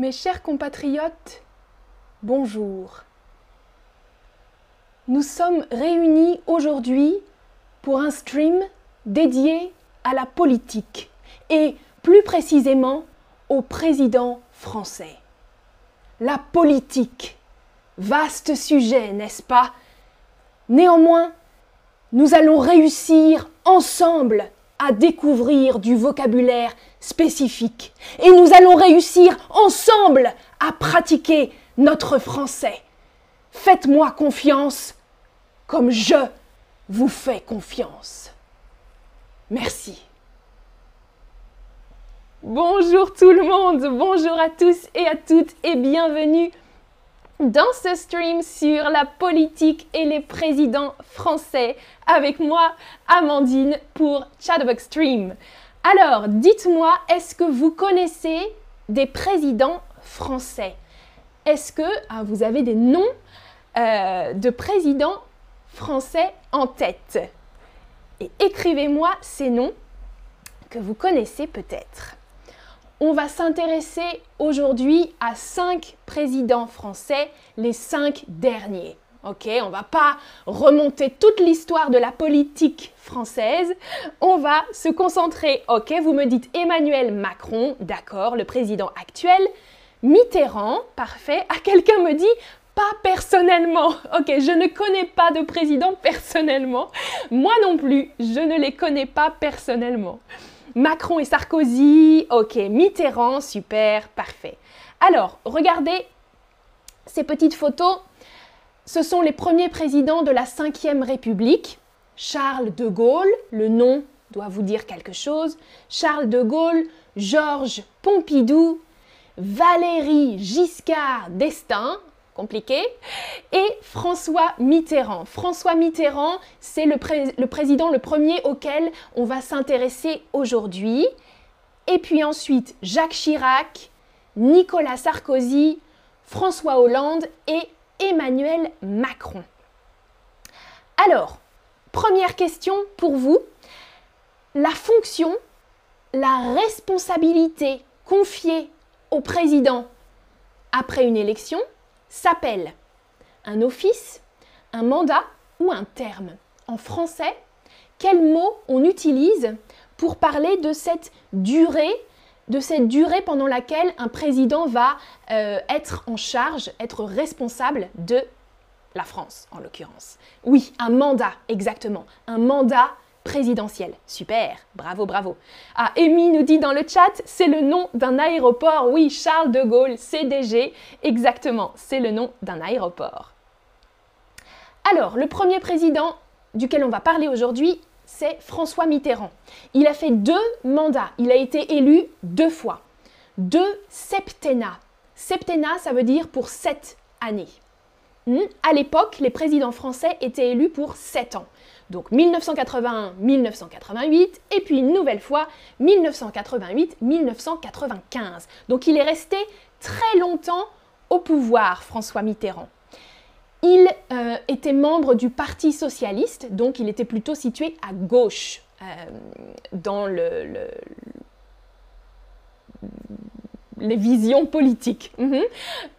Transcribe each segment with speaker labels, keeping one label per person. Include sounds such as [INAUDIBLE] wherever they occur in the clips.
Speaker 1: Mes chers compatriotes, bonjour. Nous sommes réunis aujourd'hui pour un stream dédié à la politique et plus précisément au président français. La politique, vaste sujet, n'est-ce pas? Néanmoins, nous allons réussir ensemble découvrir du vocabulaire spécifique et nous allons réussir ensemble à pratiquer notre français. Faites-moi confiance comme je vous fais confiance. Merci. Bonjour tout le monde, bonjour à tous et à toutes et bienvenue dans ce stream sur la politique et les présidents français avec moi, Amandine, pour Chatbox Stream. Alors, dites-moi, est-ce que vous connaissez des présidents français? Est-ce que ah, vous avez des noms euh, de présidents français en tête? Et écrivez-moi ces noms que vous connaissez peut-être. On va s'intéresser aujourd'hui à cinq présidents français, les cinq derniers. Ok, on va pas remonter toute l'histoire de la politique française. On va se concentrer. Ok, vous me dites Emmanuel Macron, d'accord, le président actuel. Mitterrand, parfait. À quelqu'un me dit pas personnellement. Ok, je ne connais pas de président personnellement. Moi non plus, je ne les connais pas personnellement. Macron et Sarkozy, ok, Mitterrand, super, parfait. Alors, regardez ces petites photos. Ce sont les premiers présidents de la Ve République. Charles de Gaulle, le nom doit vous dire quelque chose. Charles de Gaulle, Georges Pompidou, Valérie Giscard d'Estaing, et François Mitterrand. François Mitterrand, c'est le, président le premier auquel on va s'intéresser aujourd'hui. Et puis ensuite, Jacques Chirac, Nicolas Sarkozy, François Hollande et Emmanuel Macron. Alors, première question pour vous. La fonction, la responsabilité confiée au président après une élection, s'appelle un office, un mandat ou un terme. En français, quel mot on utilise pour parler de cette durée, de cette durée pendant laquelle un président va euh, être en charge, être responsable de la France en l'occurrence? Oui, un mandat, exactement. Un mandat présidentielle. Super, bravo, bravo. Ah, Amy nous dit dans le chat, c'est le nom d'un aéroport. Oui, Charles de Gaulle, CDG, exactement, c'est le nom d'un aéroport. Alors, le premier président duquel on va parler aujourd'hui, c'est François Mitterrand. Il a fait deux mandats, il a été élu deux fois. Deux septennats. Septennat, ça veut dire pour sept années. Hmm, à l'époque, les présidents français étaient élus pour sept ans. Donc 1981-1988 et puis une nouvelle fois 1988-1995. Donc il est resté très longtemps au pouvoir, François Mitterrand. Il euh, était membre du Parti socialiste, donc il était plutôt situé à gauche euh, dans le, les visions politiques. Mhm.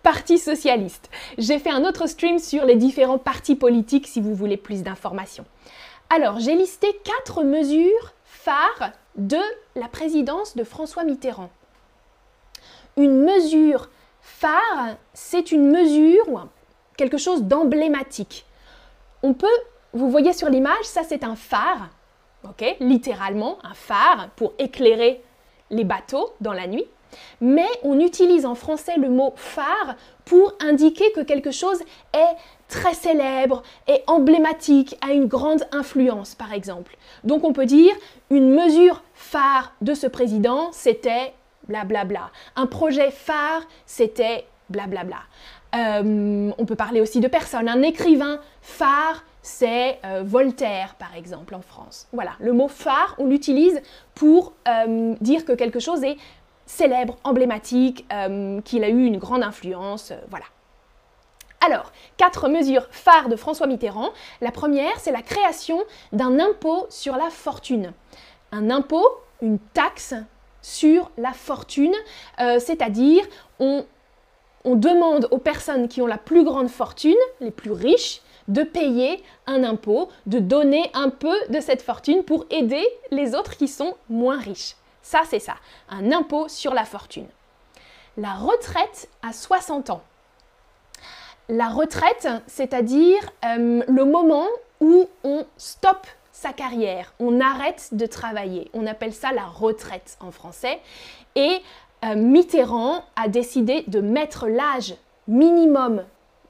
Speaker 1: Parti socialiste. J'ai fait un autre stream sur les différents partis politiques si vous voulez plus d'informations. Alors, j'ai listé quatre mesures phares de la présidence de François Mitterrand. Une mesure phare, c'est une mesure ou quelque chose d'emblématique. On peut, vous voyez sur l'image, ça c'est un phare, ok, littéralement un phare pour éclairer les bateaux dans la nuit mais on utilise en français le mot phare pour indiquer que quelque chose est très célèbre, est emblématique, a une grande influence par exemple. Donc on peut dire une mesure phare de ce président, c'était blablabla. Un projet phare, c'était blablabla. Euh, on peut parler aussi de personnes. Un écrivain phare, c'est euh, Voltaire, par exemple, en France. Voilà, le mot phare, on l'utilise pour euh, dire que quelque chose est célèbre, emblématique, euh, qu'il a eu une grande influence, euh, voilà. Alors, quatre mesures phares de François Mitterrand. La première, c'est la création d'un impôt sur la fortune. Un impôt, une taxe sur la fortune, euh, c'est-à-dire on, on demande aux personnes qui ont la plus grande fortune, les plus riches, de payer un impôt, de donner un peu de cette fortune pour aider les autres qui sont moins riches. Ça, c'est ça, un impôt sur la fortune. La retraite à 60 ans. La retraite, c'est-à-dire euh, le moment où on stoppe sa carrière, on arrête de travailler. On appelle ça la retraite en français. Et euh, Mitterrand a décidé de mettre l'âge minimum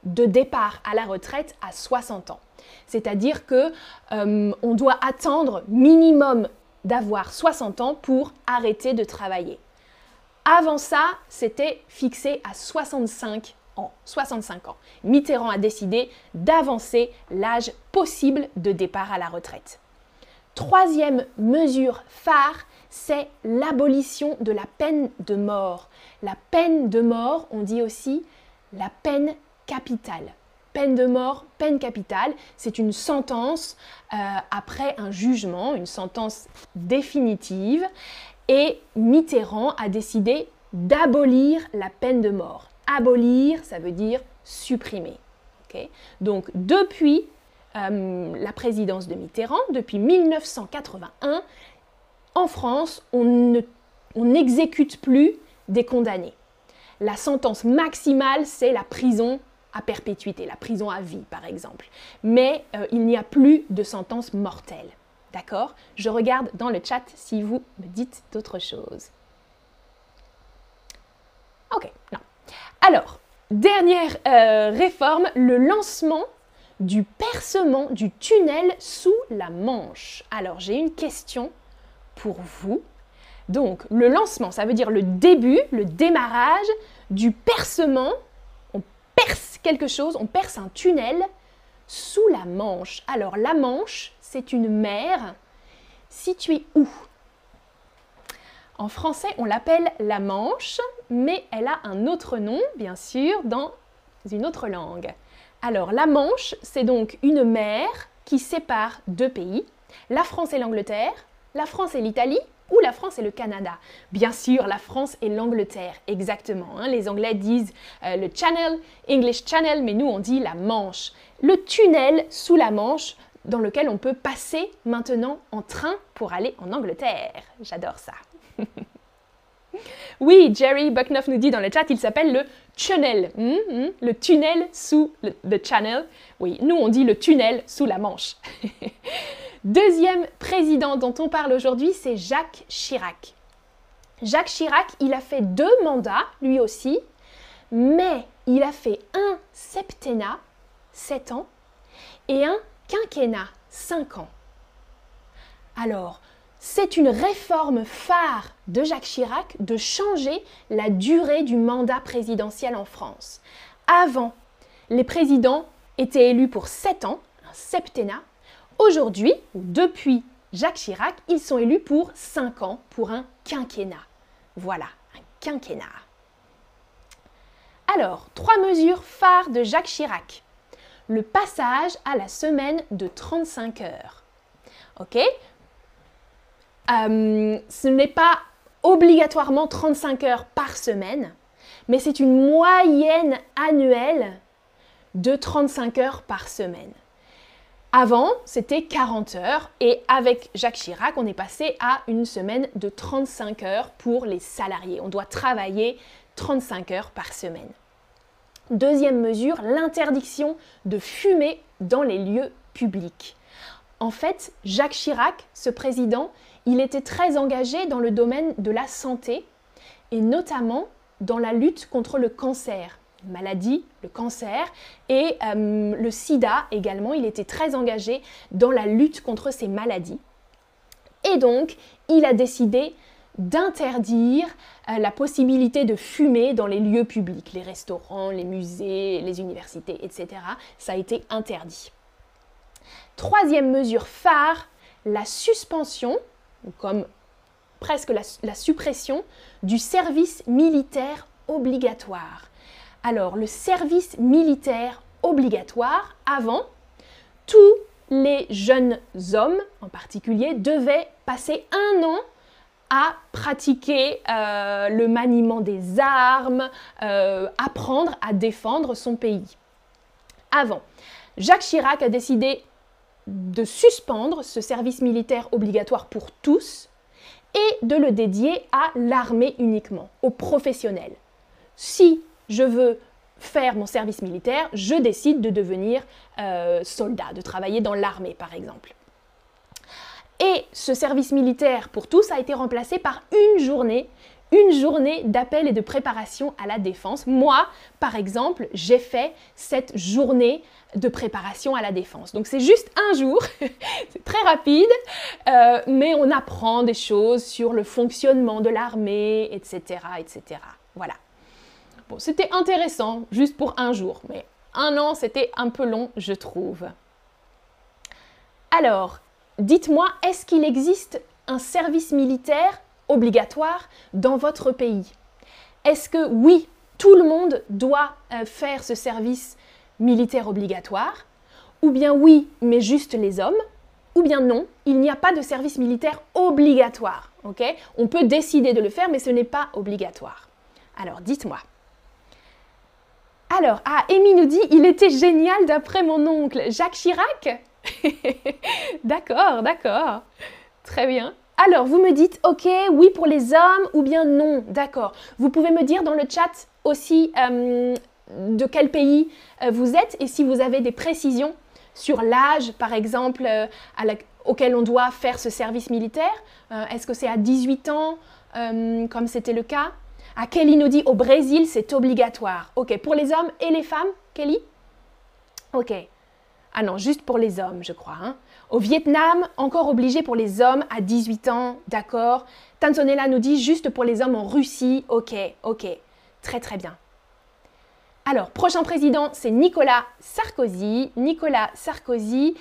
Speaker 1: de départ à la retraite à 60 ans. C'est-à-dire que euh, on doit attendre minimum d'avoir 60 ans pour arrêter de travailler. Avant ça, c'était fixé à 65 ans. 65 ans. Mitterrand a décidé d'avancer l'âge possible de départ à la retraite. Troisième mesure phare, c'est l'abolition de la peine de mort. La peine de mort, on dit aussi la peine capitale. Peine de mort, peine capitale, c'est une sentence euh, après un jugement, une sentence définitive. Et Mitterrand a décidé d'abolir la peine de mort. Abolir, ça veut dire supprimer. Donc depuis euh, la présidence de Mitterrand, depuis 1981, en France, on n'exécute plus des condamnés. La sentence maximale, c'est la prison à perpétuité, la prison à vie par exemple. Mais euh, il n'y a plus de sentence mortelle. D'accord? Je regarde dans le chat si vous me dites d'autres choses. Ok, non. Alors, dernière euh, réforme, le lancement du percement du tunnel sous la Manche. Alors, j'ai une question pour vous. Donc, le lancement, ça veut dire le début, le démarrage du percement perce quelque chose, on perce un tunnel sous la Manche. Alors la Manche, c'est une mer située où? En français, on l'appelle la Manche, mais elle a un autre nom, bien sûr, dans une autre langue. Alors la Manche, c'est donc une mer qui sépare deux pays, la France et l'Angleterre, la France et l'Italie, ou la France et le Canada Bien sûr, la France et l'Angleterre, exactement. Hein. Les Anglais disent euh, le Channel, English Channel, mais nous on dit la Manche. Le tunnel sous la Manche dans lequel on peut passer maintenant en train pour aller en Angleterre. J'adore ça. [LAUGHS] oui, Jerry Bucknoff nous dit dans le chat, il s'appelle le Channel. Hmm, hmm, le tunnel sous le channel. Oui, nous on dit le tunnel sous la Manche. [LAUGHS] Deuxième président dont on parle aujourd'hui, c'est Jacques Chirac. Jacques Chirac, il a fait deux mandats, lui aussi, mais il a fait un septennat, 7 ans, et un quinquennat, 5 ans. Alors, c'est une réforme phare de Jacques Chirac de changer la durée du mandat présidentiel en France. Avant, les présidents étaient élus pour 7 ans, un septennat, Aujourd'hui, depuis Jacques Chirac, ils sont élus pour 5 ans, pour un quinquennat. Voilà, un quinquennat. Alors, trois mesures phares de Jacques Chirac. Le passage à la semaine de 35 heures. Ok euh, Ce n'est pas obligatoirement 35 heures par semaine, mais c'est une moyenne annuelle de 35 heures par semaine. Avant, c'était 40 heures et avec Jacques Chirac, on est passé à une semaine de 35 heures pour les salariés. On doit travailler 35 heures par semaine. Deuxième mesure, l'interdiction de fumer dans les lieux publics. En fait, Jacques Chirac, ce président, il était très engagé dans le domaine de la santé et notamment dans la lutte contre le cancer maladie, le cancer et euh, le sida également. Il était très engagé dans la lutte contre ces maladies. Et donc, il a décidé d'interdire euh, la possibilité de fumer dans les lieux publics, les restaurants, les musées, les universités, etc. Ça a été interdit. Troisième mesure phare, la suspension, comme presque la suppression, du service militaire obligatoire. Alors, le service militaire obligatoire, avant, tous les jeunes hommes en particulier devaient passer un an à pratiquer euh, le maniement des armes, euh, apprendre à défendre son pays. Avant, Jacques Chirac a décidé de suspendre ce service militaire obligatoire pour tous et de le dédier à l'armée uniquement, aux professionnels. Si je veux faire mon service militaire, je décide de devenir euh, soldat, de travailler dans l'armée par exemple. Et ce service militaire pour tous a été remplacé par une journée, une journée d'appel et de préparation à la défense. Moi, par exemple, j'ai fait cette journée de préparation à la défense. Donc c'est juste un jour, [LAUGHS] c'est très rapide, euh, mais on apprend des choses sur le fonctionnement de l'armée, etc., etc. Voilà. C'était intéressant, juste pour un jour, mais un an, c'était un peu long, je trouve. Alors, dites-moi, est-ce qu'il existe un service militaire obligatoire dans votre pays? Est-ce que oui, tout le monde doit euh, faire ce service militaire obligatoire? Ou bien oui, mais juste les hommes? Ou bien non, il n'y a pas de service militaire obligatoire. On peut décider de le faire, mais ce n'est pas obligatoire. Alors dites-moi. Alors, ah, Amy nous dit, il était génial d'après mon oncle. Jacques Chirac [LAUGHS] D'accord, d'accord. Très bien. Alors, vous me dites, ok, oui pour les hommes ou bien non? D'accord. Vous pouvez me dire dans le chat aussi euh, de quel pays euh, vous êtes et si vous avez des précisions sur l'âge, par exemple, euh, auquel on doit faire ce service militaire. Est-ce que c'est à 18 ans, comme c'était le cas? À Kelly nous dit, au Brésil, c'est obligatoire. Ok, pour les hommes et les femmes, Kelly? Ok. Ah non, juste pour les hommes, je crois. Hein. Au Vietnam, encore obligé pour les hommes à 18 ans, d'accord. Tanzonella nous dit juste pour les hommes en Russie, ok, ok. Très très bien. Alors, prochain président, c'est Nicolas Sarkozy. Nicolas Sarkozy,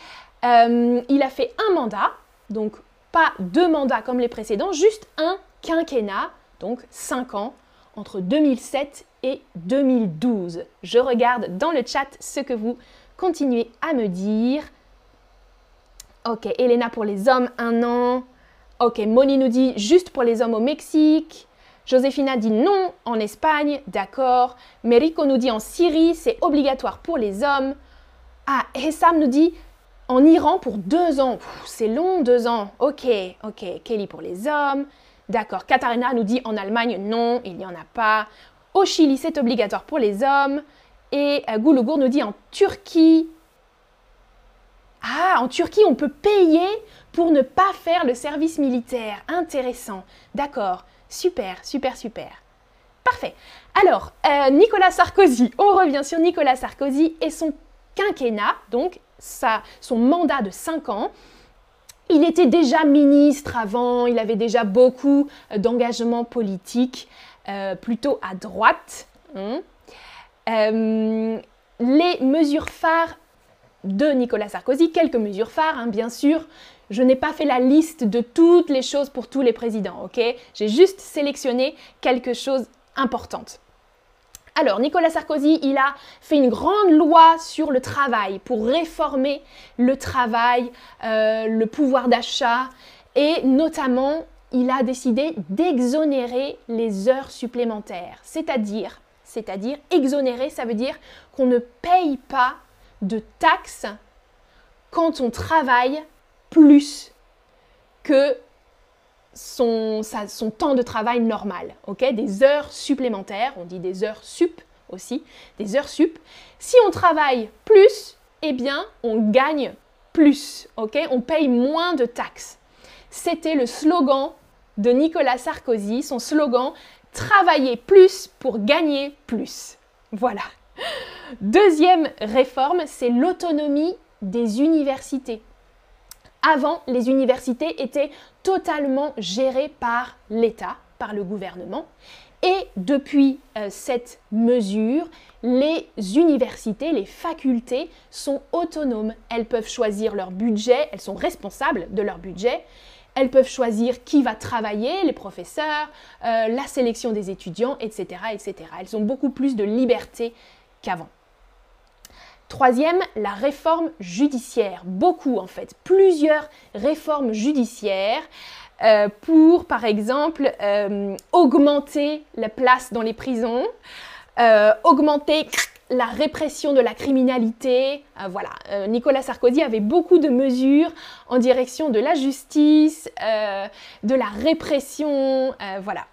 Speaker 1: euh, il a fait un mandat, donc pas deux mandats comme les précédents, juste un quinquennat, donc cinq ans, entre 2007 et 2012. Je regarde dans le chat ce que vous continuez à me dire. Ok, Elena pour les hommes, un an. Ok, Moni nous dit juste pour les hommes au Mexique. Joséphina dit non en Espagne, d'accord. Merico nous dit en Syrie, c'est obligatoire pour les hommes. Ah, Hessam nous dit en Iran pour deux ans. C'est long, deux ans. Ok, ok. Kelly pour les hommes. D'accord. Katarina nous dit en Allemagne, non, il n'y en a pas. Au Chili, c'est obligatoire pour les hommes. Et euh, Goulougour nous dit en Turquie. Ah, en Turquie, on peut payer pour ne pas faire le service militaire. Intéressant. D'accord. Super, super, super. Parfait. Alors, euh, Nicolas Sarkozy, on revient sur Nicolas Sarkozy et son quinquennat, donc son mandat de 5 ans. Il était déjà ministre avant, il avait déjà beaucoup euh, d'engagement politique, plutôt à droite. Hein. Euh, les mesures phares de Nicolas Sarkozy, quelques mesures phares, hein, bien sûr. Je n'ai pas fait la liste de toutes les choses pour tous les présidents, J'ai juste sélectionné quelque chose importante. Alors, Nicolas Sarkozy, il a fait une grande loi sur le travail pour réformer le travail, euh, le pouvoir d'achat. Et notamment, il a décidé d'exonérer les heures supplémentaires, c'est-à-dire c'est-à-dire exonérer, ça veut dire qu'on ne paye pas de taxes quand on travaille plus que son, temps de travail normal. ok? Des heures supplémentaires, on dit des heures sup aussi, des heures sup. Si on travaille plus, eh bien, on gagne plus. ok? On paye moins de taxes. C'était le slogan de Nicolas Sarkozy. Son slogan, travailler plus pour gagner plus. Voilà. Deuxième réforme, c'est l'autonomie des universités. Avant, les universités étaient totalement gérées par l'État, par le gouvernement. Et depuis euh, cette mesure, les universités, les facultés sont autonomes. Elles peuvent choisir leur budget, elles sont responsables de leur budget elles peuvent choisir qui va travailler, les professeurs, euh, la sélection des étudiants, etc., etc. Elles ont beaucoup plus de liberté qu'avant. Troisième, la réforme judiciaire. Beaucoup en fait, plusieurs réformes judiciaires. euh, pour, par exemple, euh, augmenter la place dans les prisons, euh, augmenter la répression de la criminalité. voilà, Nicolas Sarkozy avait beaucoup de mesures en direction de la justice, de la répression, voilà.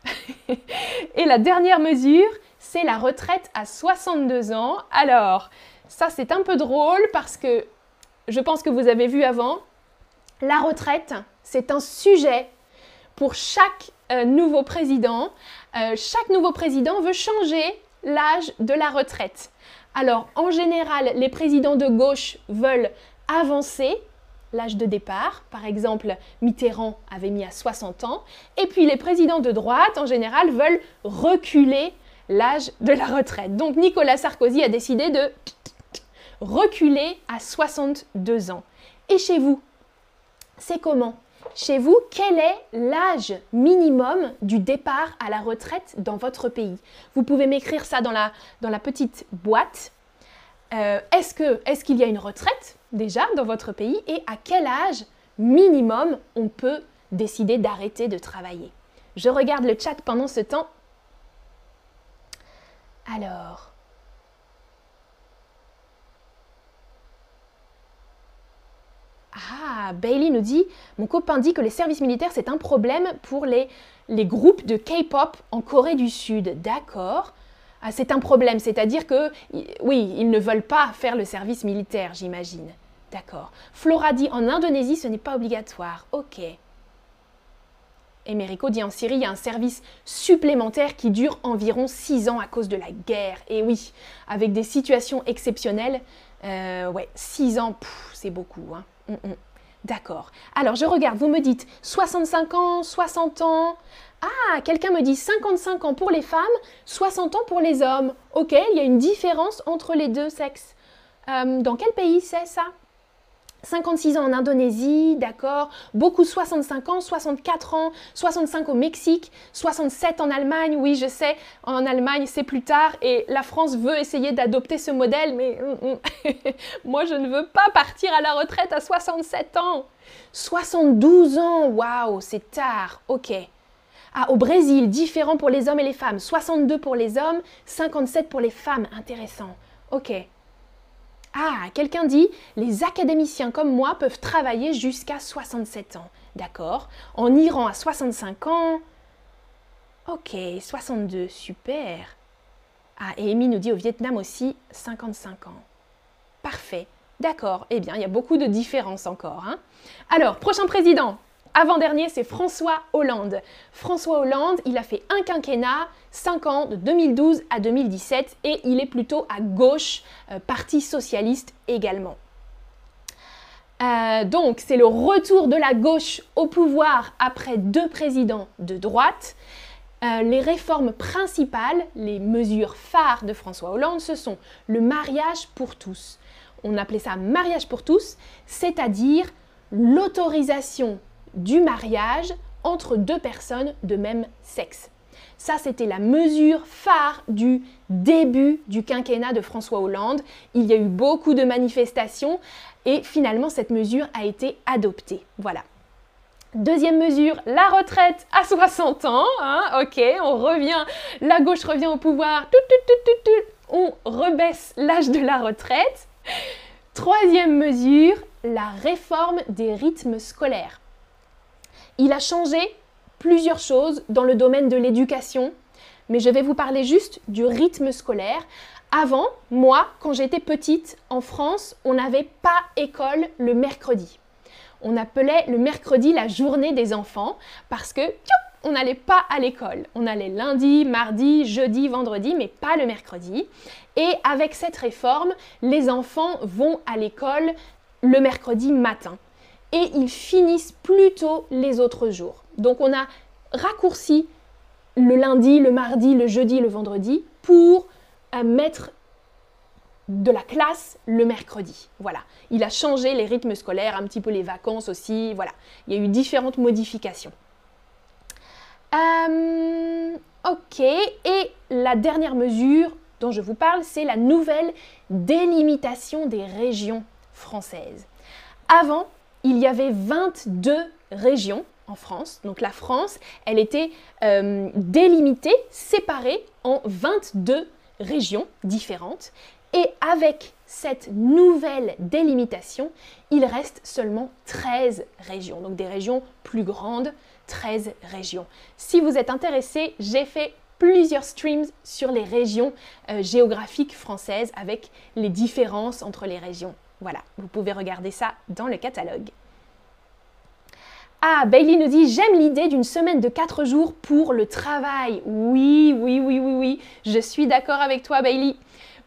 Speaker 1: [LAUGHS] Et la dernière mesure, c'est la retraite à 62 ans. Alors, ça c'est un peu drôle parce que je pense que vous avez vu avant, la retraite, c'est un sujet pour chaque euh, nouveau président. Euh, chaque nouveau président veut changer l'âge de la retraite. Alors, en général, les présidents de gauche veulent avancer l'âge de départ. Par exemple, Mitterrand avait mis à 60 ans. Et puis, les présidents de droite, en général, veulent reculer l'âge de la retraite. Donc, Nicolas Sarkozy a décidé de reculer à 62 ans. Et chez vous, c'est comment? Chez vous, quel est l'âge minimum du départ à la retraite dans votre pays? Vous pouvez m'écrire ça dans la, petite boîte. Euh, est-ce qu'il est y a une retraite déjà dans votre pays? Et à quel âge minimum on peut décider d'arrêter de travailler? Je regarde le chat pendant ce temps. Alors, Ah, Bailey nous dit Mon copain dit que les services militaires, c'est un problème pour les, les groupes de K-pop en Corée du Sud. D'accord. Ah, c'est un problème, c'est-à-dire que, oui, ils ne veulent pas faire le service militaire, j'imagine. D'accord. Flora dit En Indonésie, ce n'est pas obligatoire. Ok. Et Mérico dit en Syrie, il y a un service supplémentaire qui dure environ 6 ans à cause de la guerre. Et oui, avec des situations exceptionnelles, euh, ouais, 6 ans, c'est beaucoup. Hein. Mm, mm. D'accord. Alors, je regarde, vous me dites 65 ans, 60 ans. Ah, quelqu'un me dit 55 ans pour les femmes, 60 ans pour les hommes. Ok, il y a une différence entre les deux sexes. Euh, dans quel pays c'est ça? 56 ans en Indonésie, d'accord. Beaucoup 65 ans, 64 ans, 65 au Mexique, 67 en Allemagne. Oui, je sais, en Allemagne c'est plus tard et la France veut essayer d'adopter ce modèle, mais mm, mm. [LAUGHS] moi je ne veux pas partir à la retraite à 67 ans. 72 ans, waouh, c'est tard. Ok. Ah, au Brésil, différent pour les hommes et les femmes. 62 pour les hommes, 57 pour les femmes. Intéressant. Ok. Ah, quelqu'un dit, les académiciens comme moi peuvent travailler jusqu'à 67 ans. D'accord. En Iran à 65 ans. Ok, 62, super. Ah, et Amy nous dit au Vietnam aussi 55 ans. Parfait. D'accord. Eh bien, il y a beaucoup de différences encore. Hein. Alors, prochain président. Avant-dernier, c'est François Hollande. François Hollande, il a fait un quinquennat, 5 ans, de 2012 à 2017, et il est plutôt à gauche, euh, Parti socialiste également. Euh, donc, c'est le retour de la gauche au pouvoir après deux présidents de droite. Euh, les réformes principales, les mesures phares de François Hollande, ce sont le mariage pour tous. On appelait ça mariage pour tous, c'est-à-dire l'autorisation du mariage entre deux personnes de même sexe. Ça, c'était la mesure phare du début du quinquennat de François Hollande. Il y a eu beaucoup de manifestations et finalement, cette mesure a été adoptée. Voilà. Deuxième mesure, la retraite à 60 ans. Hein, ok, on revient, la gauche revient au pouvoir. on rebaisse l'âge de la retraite. Troisième mesure, la réforme des rythmes scolaires. Il a changé plusieurs choses dans le domaine de l'éducation, mais je vais vous parler juste du rythme scolaire. Avant, moi, quand j'étais petite, en France, on n'avait pas école le mercredi. On appelait le mercredi la journée des enfants parce que on n'allait pas à l'école. On allait lundi, mardi, jeudi, vendredi, mais pas le mercredi. Et avec cette réforme, les enfants vont à l'école le mercredi matin et ils finissent plus tôt les autres jours. Donc on a raccourci le lundi, le mardi, le jeudi, le vendredi pour euh, mettre de la classe le mercrredi. Voilà. Il a changé les rythmes scolaires, un petit peu les vacances aussi. Voilà. Il y a eu différentes modifications. Euh, ok. Et la dernière mesure dont je vous parle, c'est la nouvelle délimitation des régions françaises. Avant, il y avait 22 régions en France. Donc la France, elle était euh, délimitée, séparée en 22 régions différentes. Et avec cette nouvelle délimitation, il reste seulement 13 régions, donc des régions plus grandes, 13 régions. Si vous êtes intéressé, j'ai fait plusieurs streams sur les régions euh, géographiques françaises avec les différences entre les régions. Voilà, vous pouvez regarder ça dans le catalogue. Ah, Bailey nous dit J'aime l'idée d'une semaine de 4 jours pour le travail. Oui, oui, oui, oui, oui. Je suis d'accord avec toi, Bailey.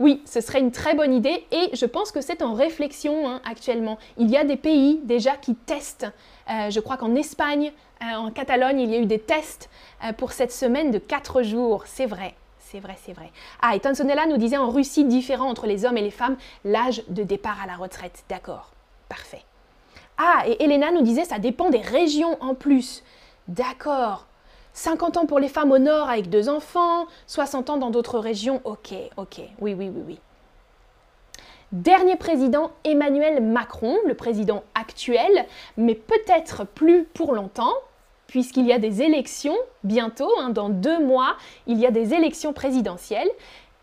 Speaker 1: Oui, ce serait une très bonne idée et je pense que c'est en réflexion hein, actuellement. Il y a des pays déjà qui testent. Euh, je crois qu'en Espagne, euh, en Catalogne, il y a eu des tests euh, pour cette semaine de 4 jours. C'est vrai. C'est vrai, c'est vrai. Ah, et Tansonella nous disait en Russie, différent entre les hommes et les femmes, l'âge de départ à la retraite. D'accord, parfait. Ah, et Elena nous disait, ça dépend des régions en plus. D'accord. 50 ans pour les femmes au nord avec deux enfants, 60 ans dans d'autres régions, ok, ok, oui, oui, oui, oui. Dernier président, Emmanuel Macron, le président actuel, mais peut-être plus pour longtemps, puisqu'il y a des élections bientôt, hein, dans deux mois, il y a des élections présidentielles.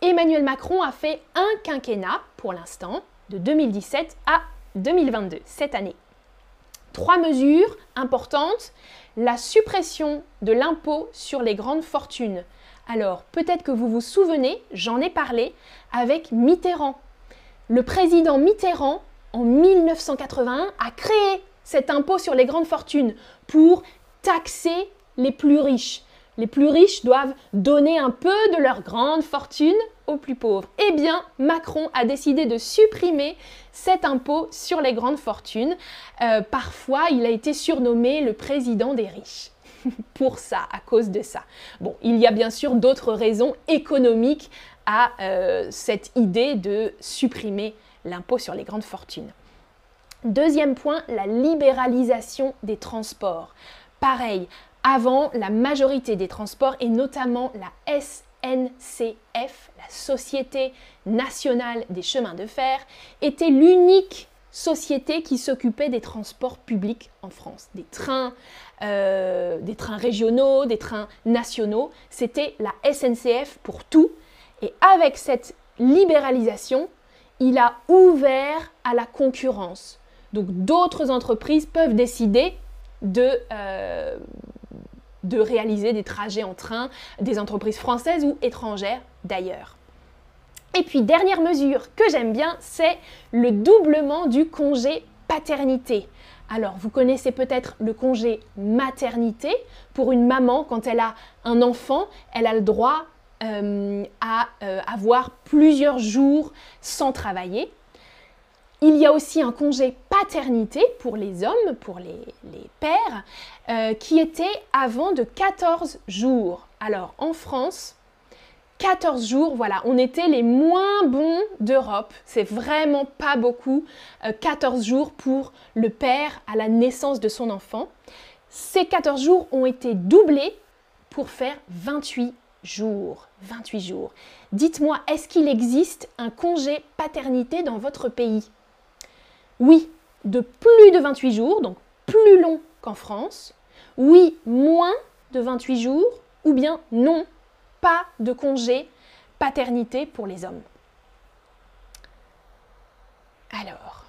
Speaker 1: Emmanuel Macron a fait un quinquennat pour l'instant, de 2017 à 2022, cette année. Trois mesures importantes la suppression de l'impôt sur les grandes fortunes. Alors, peut-être que vous vous souvenez, j'en ai parlé avec Mitterrand. Le président Mitterrand, en 1981, a créé cet impôt sur les grandes fortunes pour taxer les plus riches. Les plus riches doivent donner un peu de leur grande fortune aux plus pauvres. Eh bien, Macron a décidé de supprimer cet impôt sur les grandes fortunes. Euh, parfois, il a été surnommé le président des riches. [LAUGHS] Pour ça, à cause de ça. Bon, il y a bien sûr d'autres raisons économiques à euh, cette idée de supprimer l'impôt sur les grandes fortunes. Deuxième point, la libéralisation des transports. Pareil, avant, la majorité des transports, et notamment la S NCF, la Société nationale des chemins de fer, était l'unique société qui s'occupait des transports publics en France, des trains, euh, des trains régionaux, des trains nationaux. C'était la SNCF pour tout. Et avec cette libéralisation, il a ouvert à la concurrence. Donc d'autres entreprises peuvent décider de, euh, de réaliser des trajets en train, des entreprises françaises ou étrangères d'ailleurs. Et puis dernière mesure que j'aime bien, c'est le doublement du congé paternité. Alors, vous connaissez peut-être le congé maternité. Pour une maman, quand elle a un enfant, elle a le droit euh, à euh, avoir plusieurs jours sans travailler. Il y a aussi un congé paternité pour les hommes, pour les, pères, euh, qui était avant de 14 jours. Alors en France, 14 jours, voilà, on était les moins bons d'Europe. C'est vraiment pas beaucoup. 14 euh, jours pour le père à la naissance de son enfant. Ces 14 jours ont été doublés pour faire 28 jours. 28 jours. Dites-moi, est-ce qu'il existe un congé paternité dans votre pays? Oui, de plus de 28 jours, donc plus long qu'en France. Oui, moins de 28 jours. Ou bien non, pas de congé paternité pour les hommes. Alors.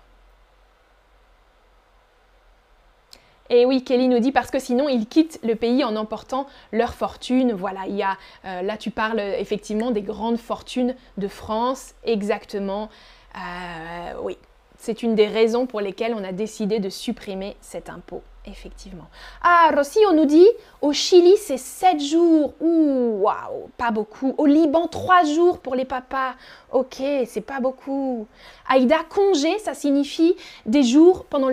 Speaker 1: Et oui, Kelly nous dit parce que sinon ils quittent le pays en emportant leur fortune. Voilà, il y a euh, là tu parles effectivement des grandes fortunes de France, exactement. Euh, oui, c'est une des raisons pour lesquelles on a décidé de supprimer cet impôt, effectivement. Ah, Rossi, on nous dit, au Chili, c'est 7 jours. Ouh, waouh, pas beaucoup. Au Liban, 3 jours pour les papas. Ok, c'est pas beaucoup. Aïda, congé, ça signifie des jours pendant,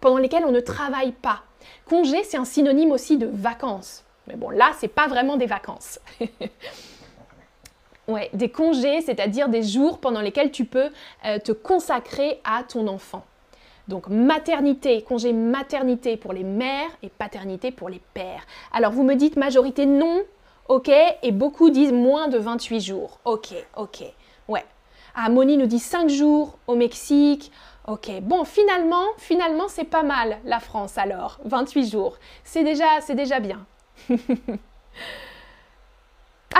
Speaker 1: pendant lesquels on ne travaille pas. Congé, c'est un synonyme aussi de vacances. Mais bon, là, c'est pas vraiment des vacances. [LAUGHS] Ouais, des congés, c'est-à-dire des jours pendant lesquels tu peux euh, te consacrer à ton enfant. Donc maternité, congé maternité pour les mères et paternité pour les pères. Alors vous me dites majorité non, ok, et beaucoup disent moins de 28 jours. Ok, ok, ouais. Ah, Moni nous dit 5 jours au Mexique. Ok, bon, finalement, finalement, c'est pas mal la France alors, 28 jours. C'est déjà, c'est déjà bien. [LAUGHS]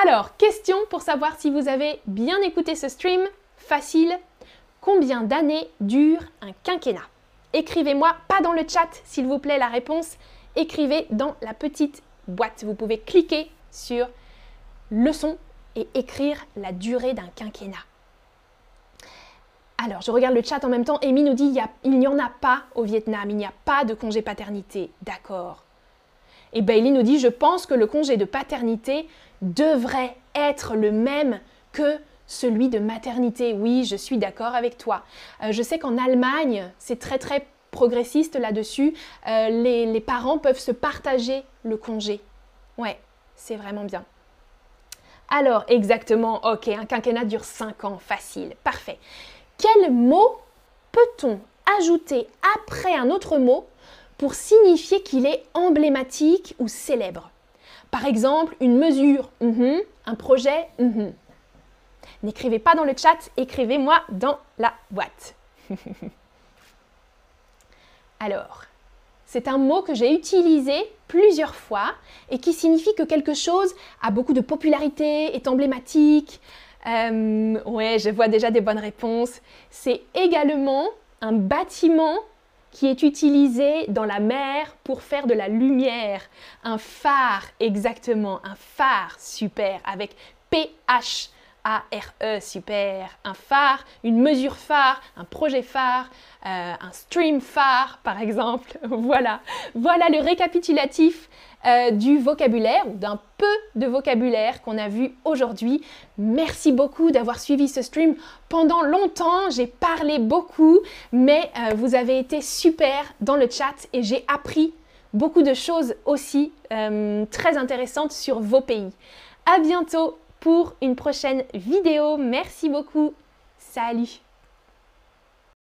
Speaker 1: alors, question pour savoir si vous avez bien écouté ce stream. Facile. Combien d'années dure un quinquennat? Écrivez-moi, pas dans le chat s'il vous plaît, la réponse. Écrivez dans la petite boîte. Vous pouvez cliquer sur leçon et écrire la durée d'un quinquennat. Alors, je regarde le chat en même temps. Amy nous dit il n'y en a pas au Vietnam, il n'y a pas de congé paternité. D'accord. Et Bailey nous dit je pense que le congé de paternité devrait être le même que celui de maternité. Oui, je suis d'accord avec toi. Euh, je sais qu'en Allemagne, c'est très très progressiste là-dessus. Euh, les, les parents peuvent se partager le congé. Ouais, c'est vraiment bien. Alors, exactement, ok, un quinquennat dure 5 ans, facile, parfait. Quel mot peut-on ajouter après un autre mot pour signifier qu'il est emblématique ou célèbre Par exemple, une mesure, mhm, un projet. Mhm. N'écrivez pas dans le chat, écrivez-moi dans la boîte. [LAUGHS] Alors, c'est un mot que j'ai utilisé plusieurs fois et qui signifie que quelque chose a beaucoup de popularité, est emblématique, euh, ouais, je vois déjà des bonnes réponses. C'est également un bâtiment qui est utilisé dans la mer pour faire de la lumière. Un phare, exactement, un phare, super, avec PH. A-R-E, super. Un phare, une mesure phare, un projet phare, euh, un stream phare, par exemple. [LAUGHS] voilà. Voilà le récapitulatif euh, du vocabulaire ou d'un peu de vocabulaire qu'on a vu aujourd'hui. Merci beaucoup d'avoir suivi ce stream pendant longtemps. J'ai parlé beaucoup, mais euh, vous avez été super dans le chat et j'ai appris beaucoup de choses aussi très intéressantes sur vos pays. À bientôt pour une prochaine vidéo. Merci beaucoup. Salut